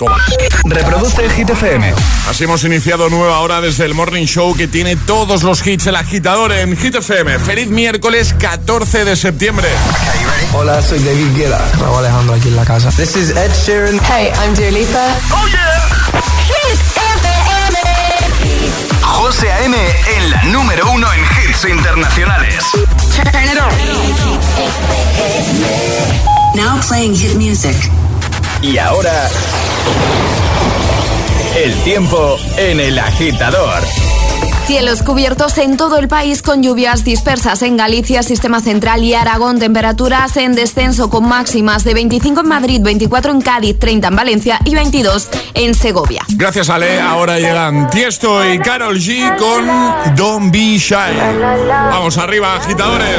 Toma. Reproduce el Hit FM. Así hemos iniciado nueva hora desde el Morning Show que tiene todos los hits, el agitador en Hit FM. Feliz miércoles 14 de septiembre. Hola, soy David Guetta. Raúl Alejandro aquí en la casa. This is Ed Sheeran. Hey, I'm Dua Lipa. ¡Oh, yeah! Hit FM. José A.M. en la número uno en hits internacionales. Turn it on. Now playing hit music. Y ahora, el tiempo en el agitador. Cielos cubiertos en todo el país con lluvias dispersas en Galicia, Sistema Central y Aragón. Temperaturas en descenso con máximas de 25 en Madrid, 24 en Cádiz, 30 en Valencia y 22 en Segovia. Gracias, Ale. Ahora llegan Tiesto y Carol G con Don't Be Shy. Vamos arriba, agitadores.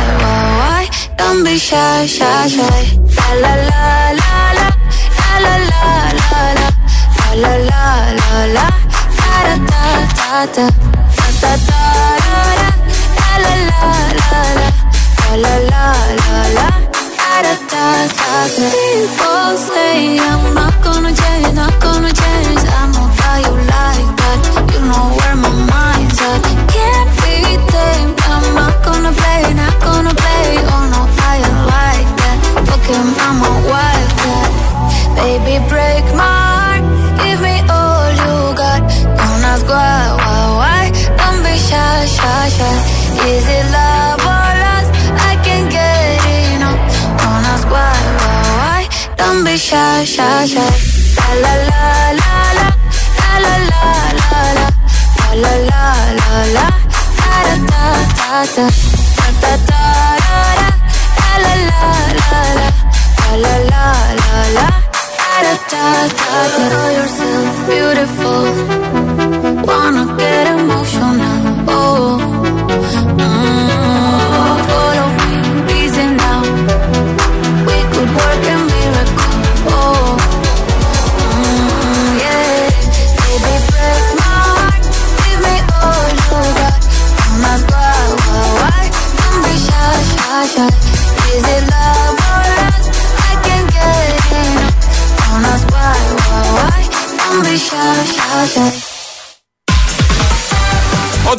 Don't be shy, shy, shy. La la la la la, la la la la la, la la la la da da da da da, da da da da, la la la la la, la la la la la. People say I'm not gonna change, not gonna change. I know be shy,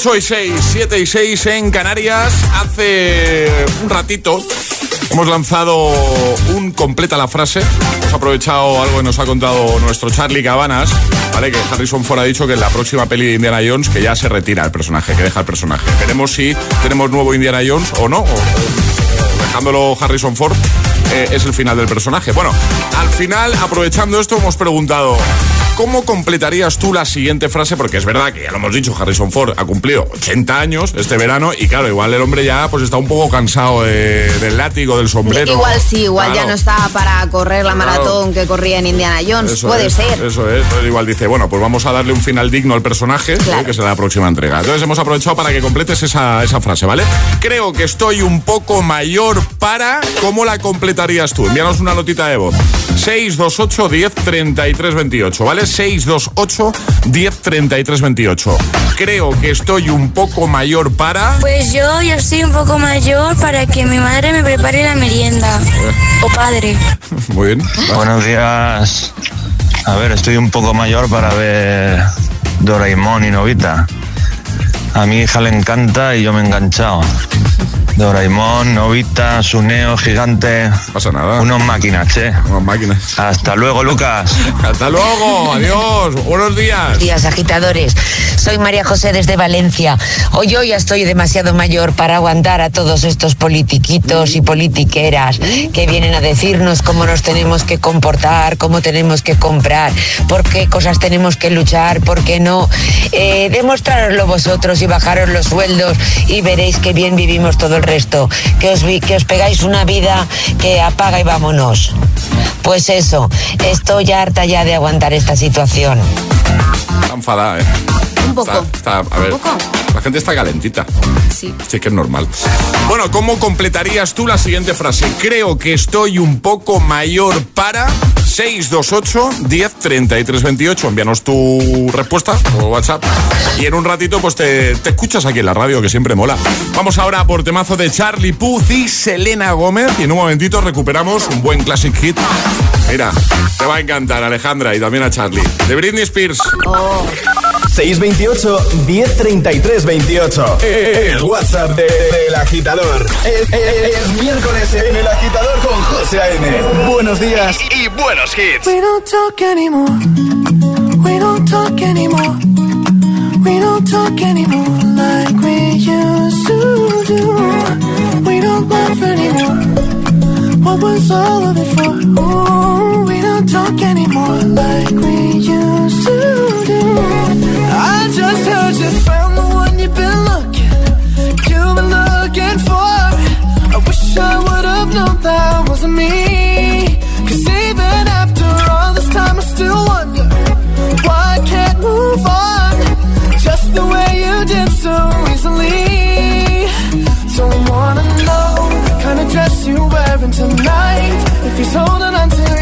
8 y 6, 7 y 6 en Canarias. Hace un ratito hemos lanzado un completa la frase. Hemos aprovechado algo que nos ha contado nuestro Charlie Cabanas, ¿vale? Que Harrison Ford ha dicho que en la próxima peli de Indiana Jones que ya se retira el personaje, que deja el personaje. Veremos si tenemos nuevo Indiana Jones o no, dejándolo Harrison Ford. Eh, es el final del personaje. Bueno, al final, aprovechando esto, hemos preguntado ¿Cómo completarías tú la siguiente frase? Porque es verdad que ya lo hemos dicho, Harrison Ford ha cumplido 80 años este verano y claro, igual el hombre ya pues está un poco cansado de- del látigo, del sombrero. Igual sí, igual ya no está para correr la Claro. maratón que corría en Indiana Jones. Eso Puede es, ser. Eso es. Entonces igual dice, bueno, pues vamos a darle un final digno al personaje, ¿eh? Que será la próxima entrega. Entonces hemos aprovechado para que completes esa, esa frase, ¿vale? Creo que estoy un poco mayor para... ¿Cómo la completarías tú? Envíanos una notita de voz. 628 10 33 28, ¿vale? 628 10 33 28. Creo que estoy un poco mayor para... Pues yo ya estoy un poco mayor para que mi madre me prepare la merienda. O padre. Muy bien. Buenos días. A ver, estoy un poco mayor para ver Doraemon y Novita. A mi hija le encanta y yo me he enganchado. Doraemon, Novita, Suneo, Gigante. pasa nada. Unos máquinas, che. Unas máquinas. Hasta luego, Lucas. Hasta luego. Adiós. Buenos días. días, agitadores. Soy María José desde Valencia. Hoy yo ya estoy demasiado mayor para aguantar a todos estos politiquitos y politiqueras que vienen a decirnos cómo nos tenemos que comportar, cómo tenemos que comprar, por qué cosas tenemos que luchar, por qué no. Eh, demostraroslo vosotros y bajaros los sueldos y veréis que bien vivimos todo el resto, que os, que os pegáis una vida que apaga y vámonos. Pues eso, estoy harta ya de aguantar esta situación. Está enfadada, ¿eh? Un poco. Está, está- a ver, ¿Un poco? la gente está calentita. Sí. Sí, que es normal. Bueno, ¿cómo completarías tú la siguiente frase? Creo que estoy un poco mayor para 628 10 33 28. Envíanos tu respuesta por WhatsApp. Y en un ratito, pues te, te escuchas aquí en la radio, que siempre mola. Vamos ahora por temazo de Charlie Puth y Selena Gómez. Y en un momentito recuperamos un buen classic hit. Mira, te va a encantar, Alejandra, y también a Charlie. De Britney Spears. 628 1033 28. El WhatsApp de- del agitador. Es, es- es miércoles en el agitador con José A.M. Buenos días. Y buenos hits. We don't talk anymore. We don't talk anymore. We don't talk anymore like we used to do. We don't laugh anymore. What was all of it for? Ooh, don't talk anymore like we used to do. I just heard you found the one you've been looking. You've been looking for. I wish I would have known that wasn't me. Cause even after all this time, I still wonder why I can't move on. Just the way you did so easily. Don't wanna know kind of dress you're wearing tonight. If he's holding on to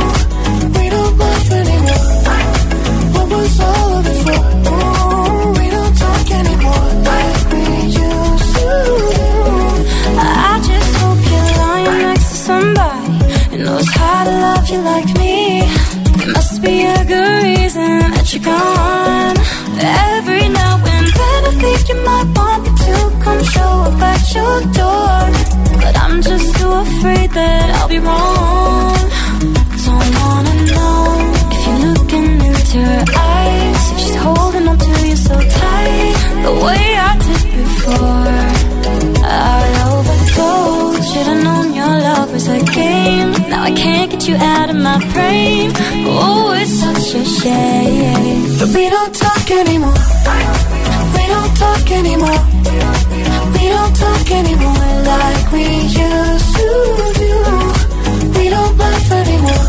Like me. It must be a good reason that you're gone. Every now and then I think you might want me to come show up at your door. But I'm just too afraid that I'll be wrong. Don't wanna know if you're looking into her eyes. If she's holding on to you so tight, the way I did before. I overdosed. Should've known your love was a game. Now I can't you out of my brain. Oh, it's such a shame. We don't talk anymore. We don't talk anymore. We don't talk anymore like we used to do. We don't laugh anymore.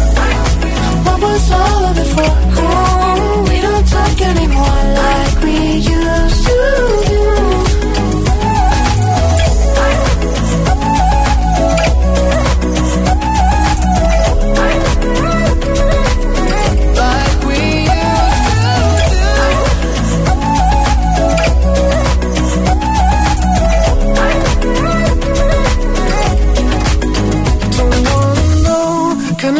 What was all of it for? Oh, we don't talk anymore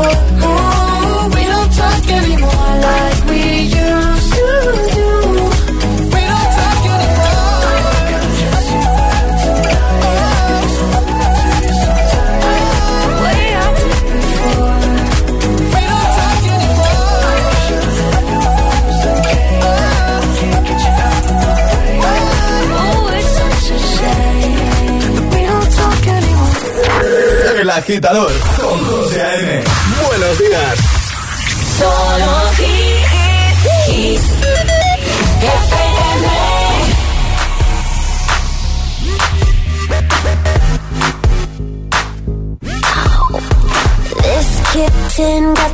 Oh, we don't talk anymore like we used to. Way I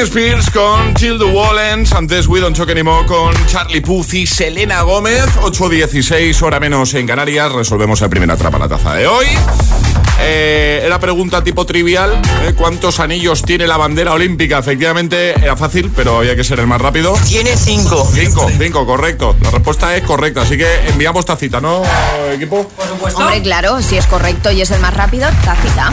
Britney Spears con Till the Wallens, antes We Don't Talk Anymore con Charlie Puth y Selena Gómez, 8.16, hora menos en Canarias, resolvemos la primera trapa la taza de hoy. Eh, era pregunta tipo trivial, ¿eh? ¿cuántos anillos tiene la bandera olímpica? Efectivamente era fácil, pero había que ser el más rápido. Tiene cinco. Cinco, cinco, correcto. La respuesta es correcta, así que enviamos tacita, ¿no, equipo? Hombre, claro, si es correcto y es el más rápido, tacita.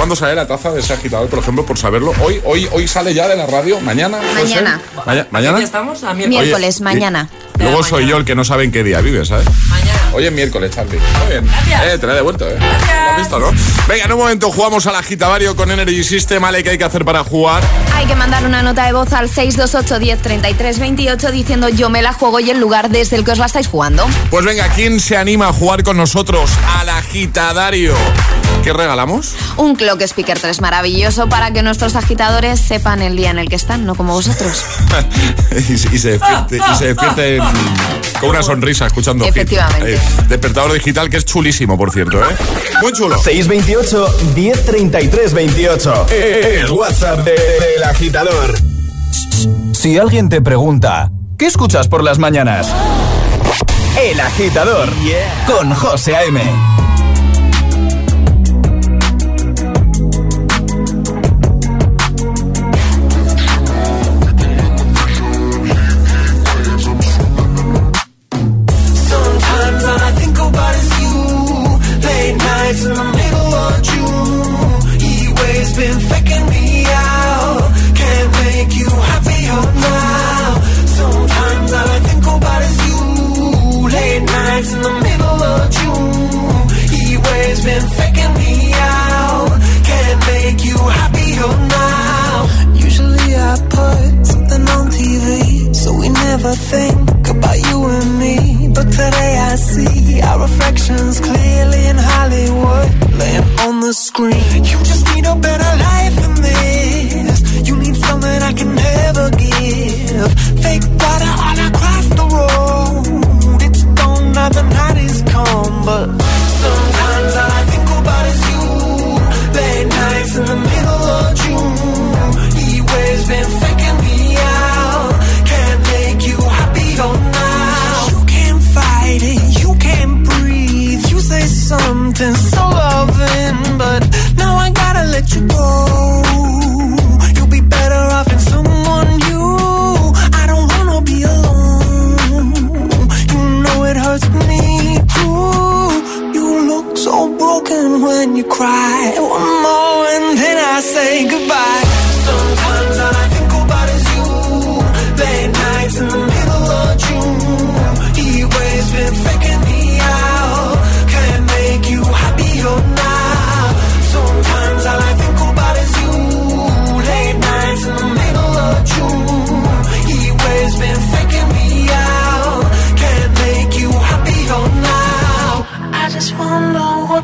¿Cuándo sale la taza de ese agitador, por ejemplo, por saberlo? ¿Hoy, hoy, hoy sale ya de la radio? ¿Mañana? Mañana. Maña- ¿Mañana? ¿Ya estamos? A Miércoles, Oye, mañana. Luego soy yo el que no sabe en qué día vive, ¿sabes? Mañana. Hoy es miércoles, Charlie. Muy bien. Eh, te la he devuelto, ¿eh? ¿Lo has visto, no? Venga, en un momento jugamos al agitavario con Energy System. Ale, ¿qué hay que hacer para jugar? Hay que mandar una nota de voz al 628 10 33 28 diciendo yo me la juego y el lugar desde el que os la estáis jugando. Pues venga, ¿quién se anima a jugar con nosotros al agitadario? ¿Qué regalamos? Un Clock Speaker 3 maravilloso para que nuestros agitadores sepan el día en el que están, no como vosotros. y, se- y se despierte, y se despierte con una sonrisa escuchando hit. Efectivamente. Ahí, despertador digital que es chulísimo, por cierto, ¿eh? Muy chulo. 628 1033 28. El WhatsApp de- del agitador. Si alguien te pregunta, ¿qué escuchas por las mañanas? El agitador con José A.M.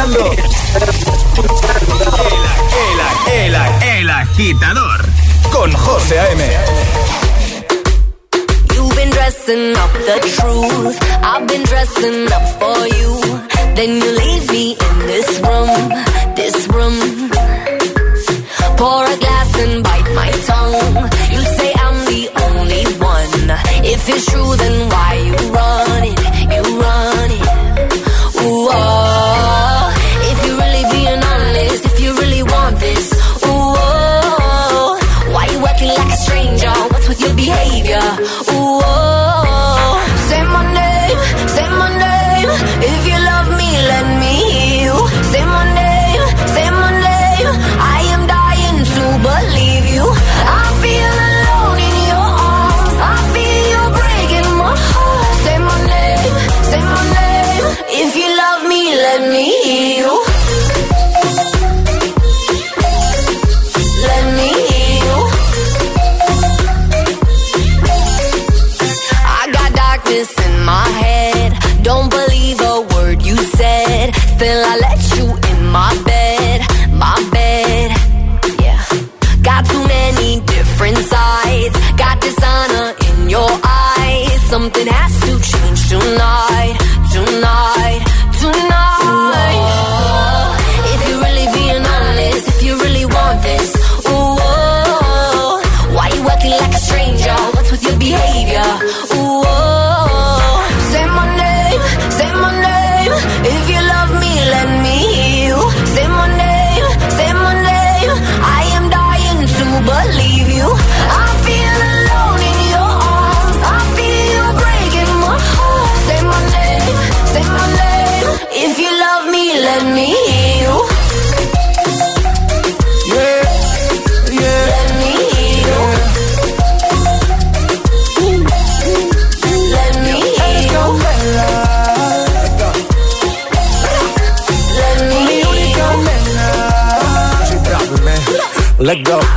escuchando el, el, el, el agitador con José A.M. You've been dressing up the truth. I've been dressing up for you. Then you leave me in this room, this room. Pour a glass and bite my tongue. You say I'm the only one. If it's true, then why you running?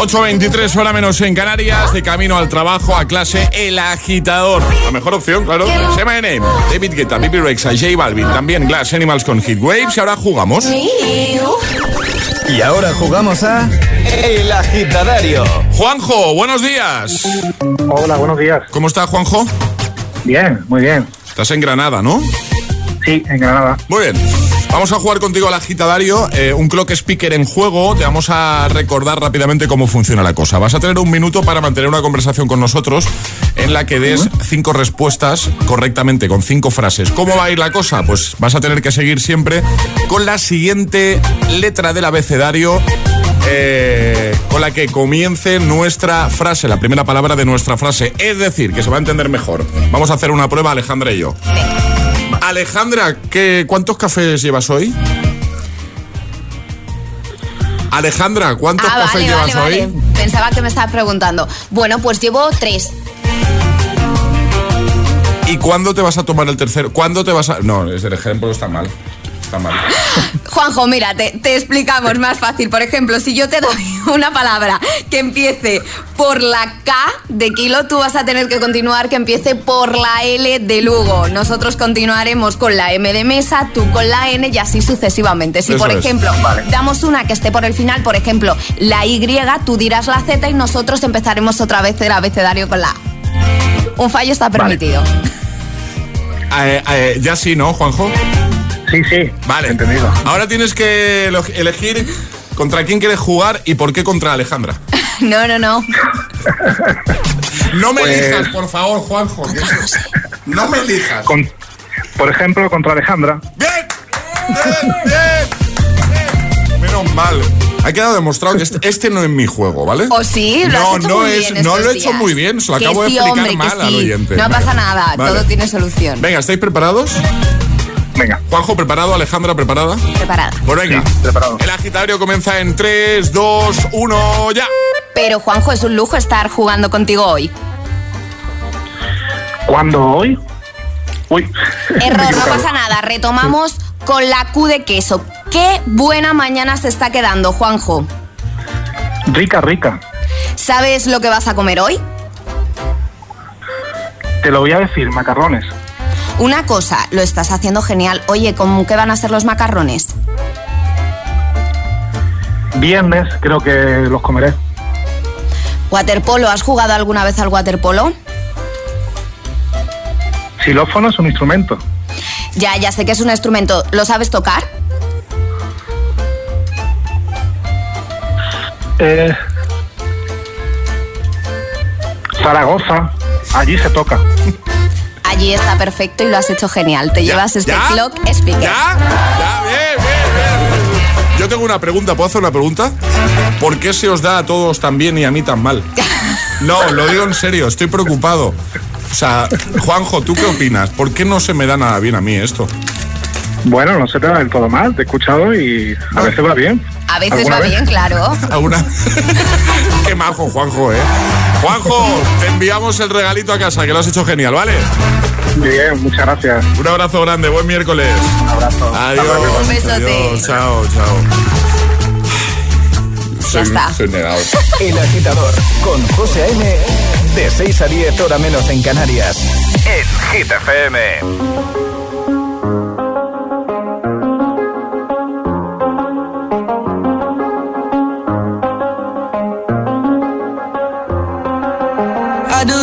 8.23 hora menos en Canarias, de camino al trabajo, a clase, El Agitador. La mejor opción, claro. Say My Name, David Guetta, Bibi Rexa, J Balvin, también Glass Animals con Hit Waves y ahora jugamos. Y ahora jugamos a El Agitadario. Juanjo, buenos días. Hola, buenos días. ¿Cómo está Juanjo? Bien, muy bien. Estás en Granada, ¿no? Sí, en Granada. Muy bien. Vamos a jugar contigo al agitadario, eh, un clock speaker en juego. Te vamos a recordar rápidamente cómo funciona la cosa. Vas a tener un minuto para mantener una conversación con nosotros en la que des cinco respuestas correctamente, con cinco frases. ¿Cómo va a ir la cosa? Pues vas a tener que seguir siempre con la siguiente letra del abecedario. eh, con la que comience nuestra frase, la primera palabra de nuestra frase. Es decir, que se va a entender mejor. Vamos a hacer una prueba, Alejandra y yo. Alejandra, ¿qué, ¿cuántos cafés llevas hoy? Alejandra, ¿cuántos Ah, cafés vale, llevas vale, hoy? vale. Pensaba que me estabas preguntando. Bueno, pues llevo tres. ¿Y cuándo te vas a tomar el tercero? ¿Cuándo te vas a.? No, el ejemplo está mal. Está mal. Juanjo, mira, te, te explicamos más fácil. Por ejemplo, si yo te doy una palabra que empiece por la K de kilo, tú vas a tener que continuar que empiece por la L de Lugo. Nosotros continuaremos con la M de mesa, tú con la N y así sucesivamente. Si, Eso por ejemplo, Vale. damos una que esté por el final, por ejemplo, la Y, tú dirás la Z y nosotros empezaremos otra vez el abecedario con la A. Un fallo está permitido. Eh, eh, ya sí, ¿no, Juanjo? Sí, sí. Vale. Entendido. Ahora tienes que elegir contra quién quieres jugar y por qué contra Alejandra. No, no, no. No me Pues- elijas, por favor, Juanjo. No me elijas. Con- por ejemplo, contra Alejandra. ¡Bien! ¡Bien! ¡Bien! ¡Bien! Menos mal. Ha quedado demostrado que este, este no es mi juego, ¿vale? ¿O sí? Lo no, has hecho no muy es, bien no lo he hecho días. muy bien, se lo Que acabo de explicar hombre, mal al oyente. No pasa nada, Vale. todo tiene solución. Venga, ¿estáis preparados? Venga. Juanjo, ¿preparado? Alejandra, ¿preparada? Preparada. Pues venga. preparado. El agitario comienza en 3, 2, 1, ya. Pero Juanjo, es un lujo estar jugando contigo hoy. ¿Cuándo hoy? Uy. Error, no pasa nada. Retomamos con la Q de queso. Qué buena mañana se está quedando, Juanjo. Rica, rica. ¿Sabes lo que vas a comer hoy? Te lo voy a decir, macarrones. Una cosa, lo estás haciendo genial. Oye, ¿cómo qué van a ser los macarrones? Viernes creo que los comeré. ¿Waterpolo? ¿Has jugado alguna vez al waterpolo? Xilófono es un instrumento. Ya, ya sé que es un instrumento. ¿Lo sabes tocar? Eh, Zaragoza. Allí se toca. Allí está perfecto y lo has hecho genial. Te llevas este ¿Ya? clock speaker. ¿Ya? ¿Ya? Bien, bien, bien. Yo tengo una pregunta, ¿puedo hacer una pregunta? ¿Por qué se os da a todos tan bien y a mí tan mal? No, lo digo en serio, estoy preocupado. O sea, Juanjo, ¿tú qué opinas? ¿Por qué no se me da nada bien a mí esto? Bueno, no se te da del todo mal. Te he escuchado y a veces va bien. A veces ¿Alguna va vez? bien, claro. ¿Alguna? qué majo, Juanjo, ¿eh? Juanjo, te enviamos el regalito a casa, que lo has hecho genial, ¿vale? Bien, muchas gracias. Un abrazo grande, buen miércoles. Un abrazo. Adiós. Un besote. Chao, chao. Soy, está. soy negado. El agitador con José A.M. De 6 a 10 hora menos en Canarias. En Hit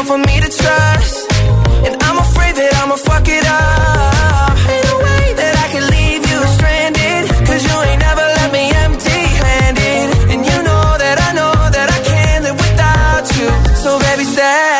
Difficult for me to trust. And I'm afraid that I'ma fuck it up. Ain't no way that I can leave you stranded. Cause you ain't never left me empty handed. And you know that I know that I can't live without you. So baby, stay.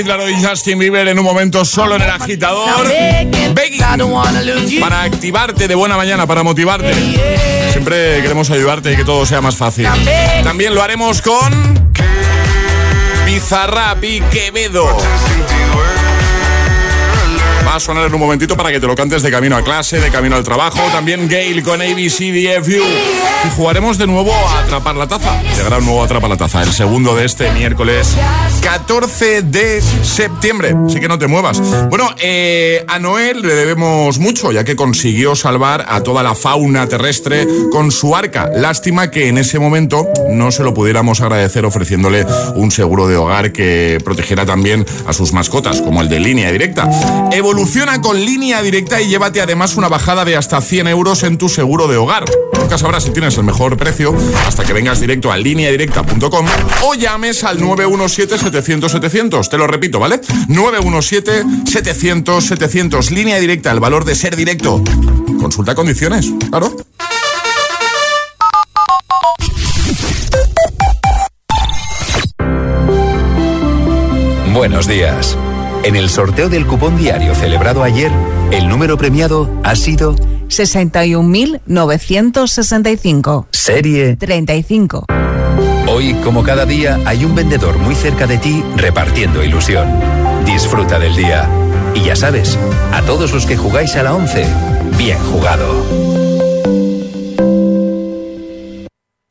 Kid Laroi y Justin Bieber en un momento solo en el agitador. Para activarte de buena mañana, para motivarte. Siempre queremos ayudarte y que todo sea más fácil. También lo haremos con Bizarrap y Quevedo. Va a sonar en un momentito para que te lo cantes de camino a clase, de camino al trabajo. También Gail con ABCDFU. Y jugaremos de nuevo a Atrapar la Taza. Llegará un nuevo Atrapar la Taza, el segundo de este miércoles 14 de septiembre. Así que no te muevas. Bueno, eh, a Noel le debemos mucho, ya que consiguió salvar a toda la fauna terrestre con su arca. Lástima que en ese momento no se lo pudiéramos agradecer ofreciéndole un seguro de hogar que protegiera también a sus mascotas, como el de línea directa. Evoluciona con línea directa y llévate además una bajada de hasta 100 euros en tu seguro de hogar. Nunca sabrás si tienes el mejor precio hasta que vengas directo a lineadirecta.com o llames al 917-700-700. Te lo repito, ¿vale? 917-700-700. Línea directa, el valor de ser directo. Consulta condiciones, claro. Buenos días. En el sorteo del cupón diario celebrado ayer, el número premiado ha sido 61.965. Serie 35. Hoy, como cada día, hay un vendedor muy cerca de ti repartiendo ilusión. Disfruta del día. Y ya sabes, a todos los que jugáis a la 11, bien jugado.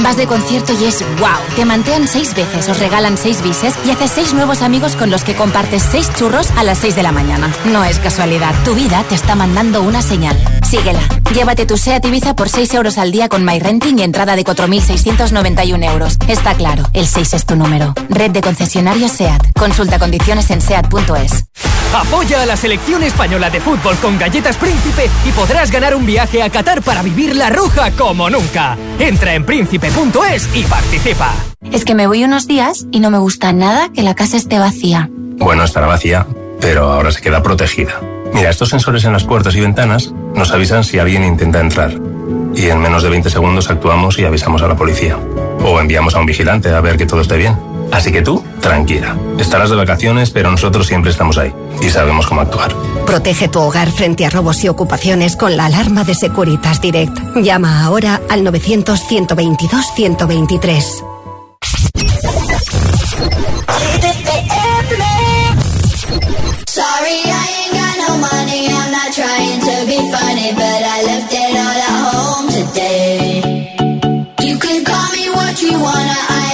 Vas de concierto y es wow. Te mantean seis veces, os regalan seis bises y haces seis nuevos amigos con los que compartes seis churros a las seis de la mañana. No es casualidad. Tu vida te está mandando una señal. Síguela. Llévate tu SEAT Ibiza por 6 euros al día con MyRenting y entrada de 4.691 euros. Está claro, el 6 es tu número. Red de concesionarios SEAT. Consulta condiciones en SEAT.es. Apoya a la selección española de fútbol con Galletas Príncipe y podrás ganar un viaje a Qatar para vivir la ruja como nunca. Entra en príncipe.es y participa. Es que me voy unos días y no me gusta nada que la casa esté vacía. Bueno, estará vacía, pero ahora se queda protegida. Mira, estos sensores en las puertas y ventanas nos avisan si alguien intenta entrar. Y en menos de 20 segundos actuamos y avisamos a la policía. O enviamos a un vigilante a ver que todo esté bien. Así que tú, tranquila. Estarás de vacaciones, pero nosotros siempre estamos ahí. Y sabemos cómo actuar. Protege tu hogar frente a robos y ocupaciones con la alarma de Securitas Direct. Llama ahora al 900-122-123. Sorry, I ain't got no money, I'm not me funny, but I left it all at home today. You can call me what you wanna, I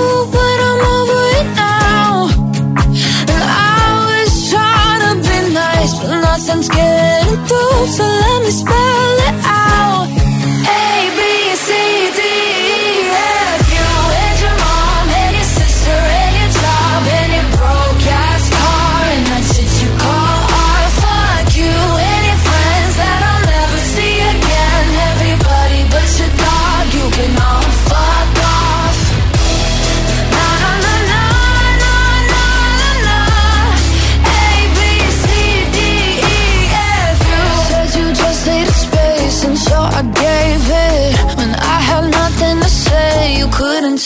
nothing's getting through. So let me spell it out. A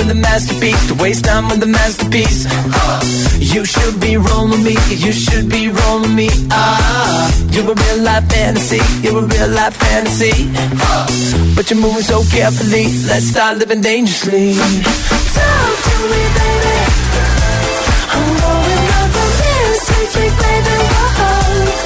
With the masterpiece, to waste time with the masterpiece. You should be rolling me, you should be rolling me. Ah, you're a real life fantasy, you're a real life fantasy. But you're moving so carefully, let's start living dangerously. Talk to me, baby. I'm going up on this sweet, sweet baby. Whoa.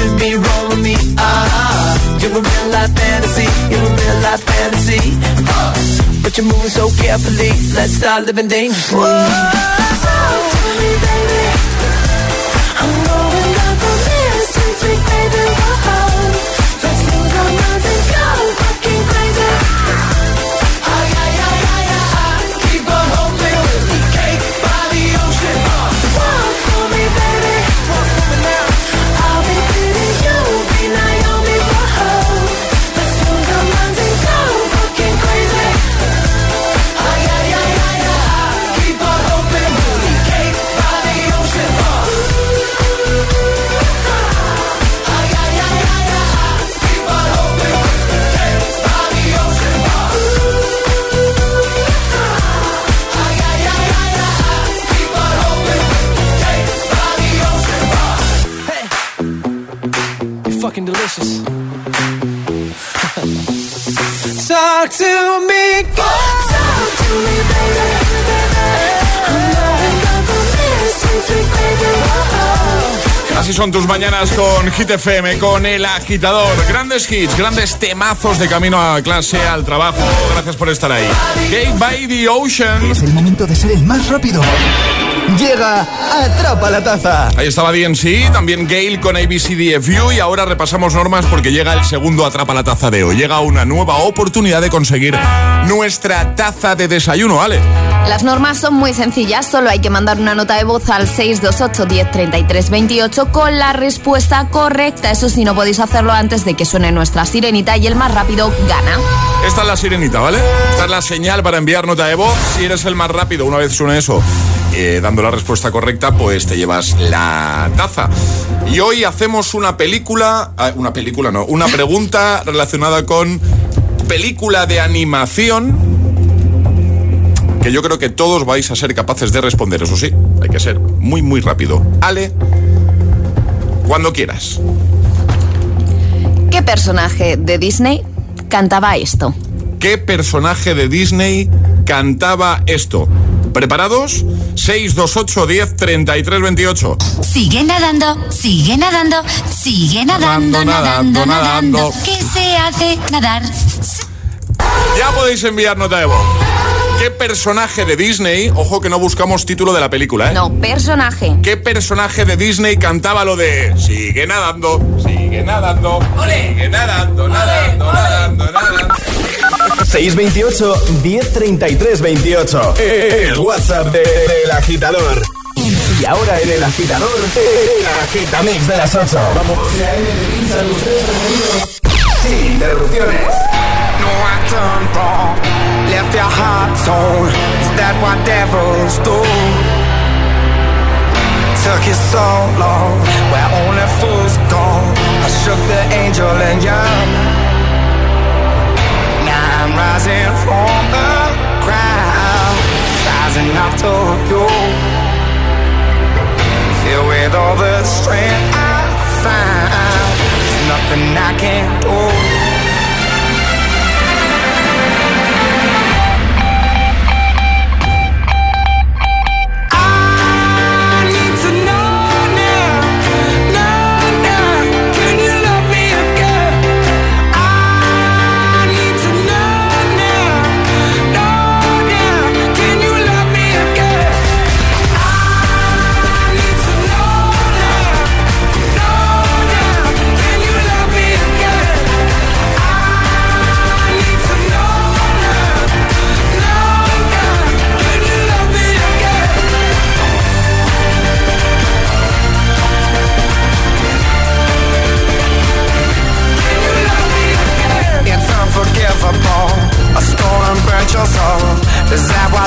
Should be rolling me. Ah, you're a real life fantasy, you're a real life fantasy. Uh, but you're moving so carefully, let's start living dangerously. Talk to me. Talk to me, baby. I'm. Así son tus mañanas con Hit FM, con el agitador. Grandes hits, grandes temazos de camino a clase, al trabajo. Gracias por estar ahí. Gate by the Ocean. Es el momento de ser el más rápido. Llega Atrapa la Taza. Ahí estaba DNC, también Gale con ABCDFU y ahora repasamos normas porque llega el segundo Atrapa la Taza de hoy. Llega una nueva oportunidad de conseguir nuestra taza de desayuno, ¿vale? Las normas son muy sencillas, solo hay que mandar una nota de voz al 628 1033 28 con la respuesta correcta. Eso sí, no podéis hacerlo antes de que suene nuestra sirenita y el más rápido gana. Esta es la sirenita, ¿vale? Esta es la señal para enviar nota de voz. Si eres el más rápido, una vez suene eso, eh, dando la respuesta correcta, pues te llevas la taza. Y hoy hacemos una película, ah, una película no, una pregunta relacionada con película de animación que yo creo que todos vais a ser capaces de responder, eso sí, hay que ser muy, muy rápido. Ale, cuando quieras. ¿Qué personaje de Disney cantaba esto? ¿Qué personaje de Disney cantaba esto? ¿Preparados? 628 10 33 28. Sigue nadando, sigue nadando, sigue nadando, nadando, nadando. ¿Qué se hace nadar? Podéis enviar nota de voz. ¿Qué personaje de Disney, ojo que no buscamos título de la película, ¿eh? No, personaje. ¿Qué personaje de Disney cantaba lo de sigue nadando, sigue nadando, sigue nadando, nadando, nadando, nadando? 628 1033 28. El WhatsApp de- del agitador. Y ahora en el agitador, el agitamix de las 8. Vamos. Sin interrupciones. I wrong. Left your heart torn. Is that what devils do? Took you so long, where only fools go. I shook the angel and young. Now I'm rising from the ground, rising up to you. Filled with all the strength I find, there's nothing I can't do.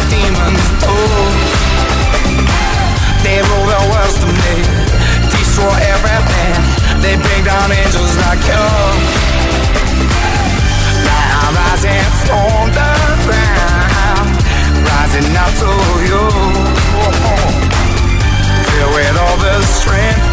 Demons do? They rule the world to me. Destroy everything. They bring down angels like you. Now I'm rising from the ground. Rising up to you. Filled with all the strength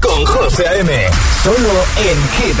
con José A.M. Solo en Hit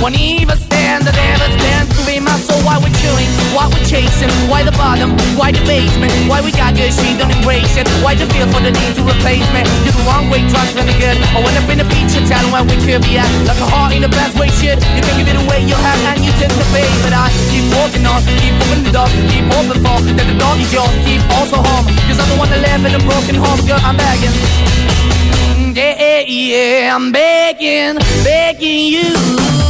Won't even stand, I never stand to be my soul. Why we're chewing, why we're chasing, why the bottom, why the basement, why we got good, she don't embrace it. Why the feel for the need to replace me? You're the wrong way, trying to good. I went up in the feature town where we could be at. Like a heart in the best way, shit. You can give it away, you have, and you tend to pay. But I keep walking on, keep moving the dog, keep hoping for that the dog is yours, keep also home. Cause I'm the one that live in a broken home, girl, I'm begging. Yeah, yeah, I'm begging, begging you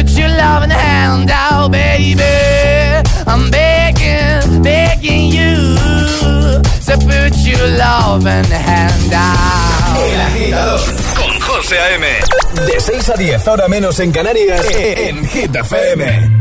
to put your love in the hand out, baby. I'm begging, begging you to put your love in the hand out. El agitador con José A.M. De 6 a 10, ahora menos en Canarias, en Hit FM.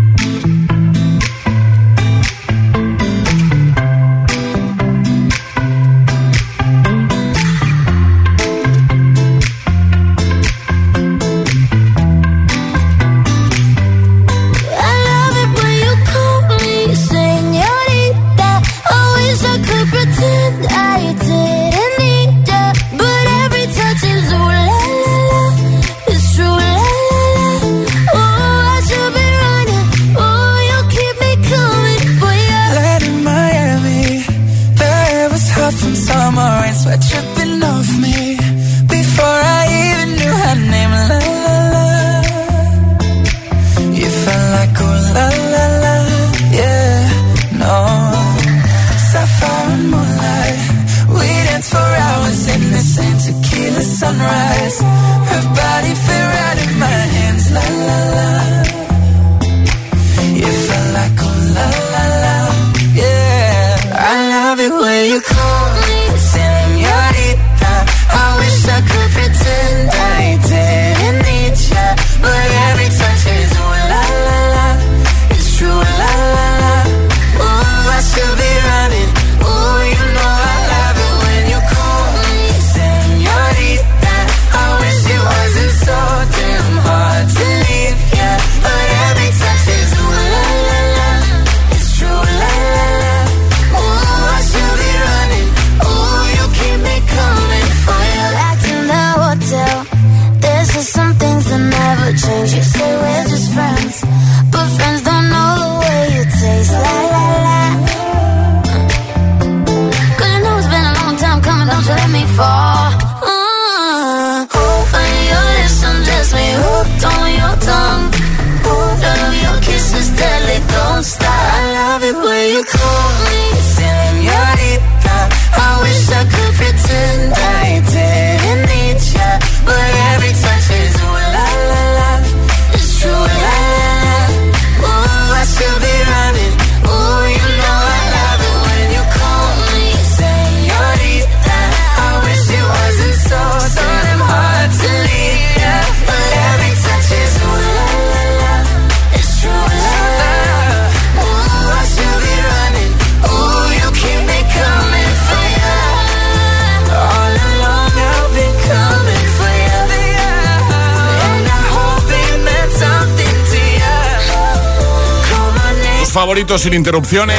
Sin interrupciones.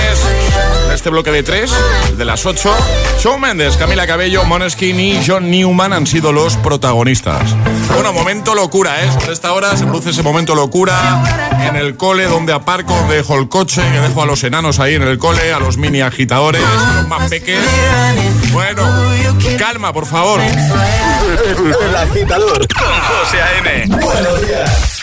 En este bloque de tres, de las ocho, Shawn Mendes, Camila Cabello, Moneskin y John Newman han sido los protagonistas. Bueno, momento locura, ¿eh? Sobre esta hora se produce ese momento locura en el cole donde aparco, donde dejo el coche, que dejo a los enanos ahí en el cole, a los mini agitadores, a los más pequeños. Bueno, calma, por favor. El agitador con José A.M. Buenos días.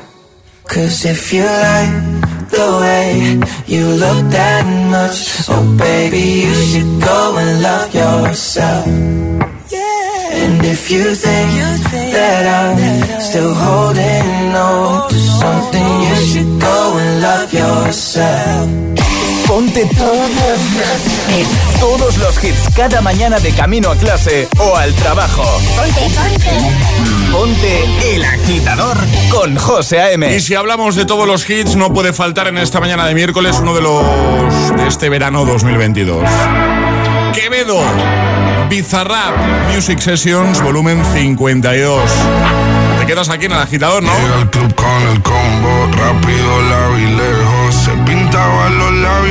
Cause if you like the way you look that much Oh baby, you should go and love yourself. And if you think that I'm still holding on to something You should go and love yourself Ponte todos los hits, todos los hits cada mañana de camino a clase o al trabajo. Ponte, ponte. Ponte el agitador con José A.M. Y si hablamos de todos los hits, no puede faltar en esta mañana de miércoles uno de los de este verano 2022. Quevedo, Bizarrap Music Sessions, volumen 52. Te quedas aquí en el agitador, ¿no? Llega al club con el combo, rápido, lejos. Se pintaban los labios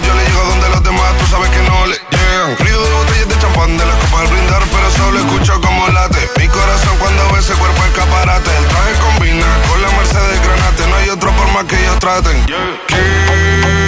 yo le llego donde los demás, tú sabes que no le llegan. Río de botellas de champán, de la copa al brindar, pero solo escucho como late. Mi corazón cuando ve ese cuerpo escaparate, el traje combina con la Mercedes Granate, no hay otra forma que ellos traten. Yeah.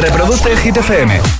Reproduce el Hit.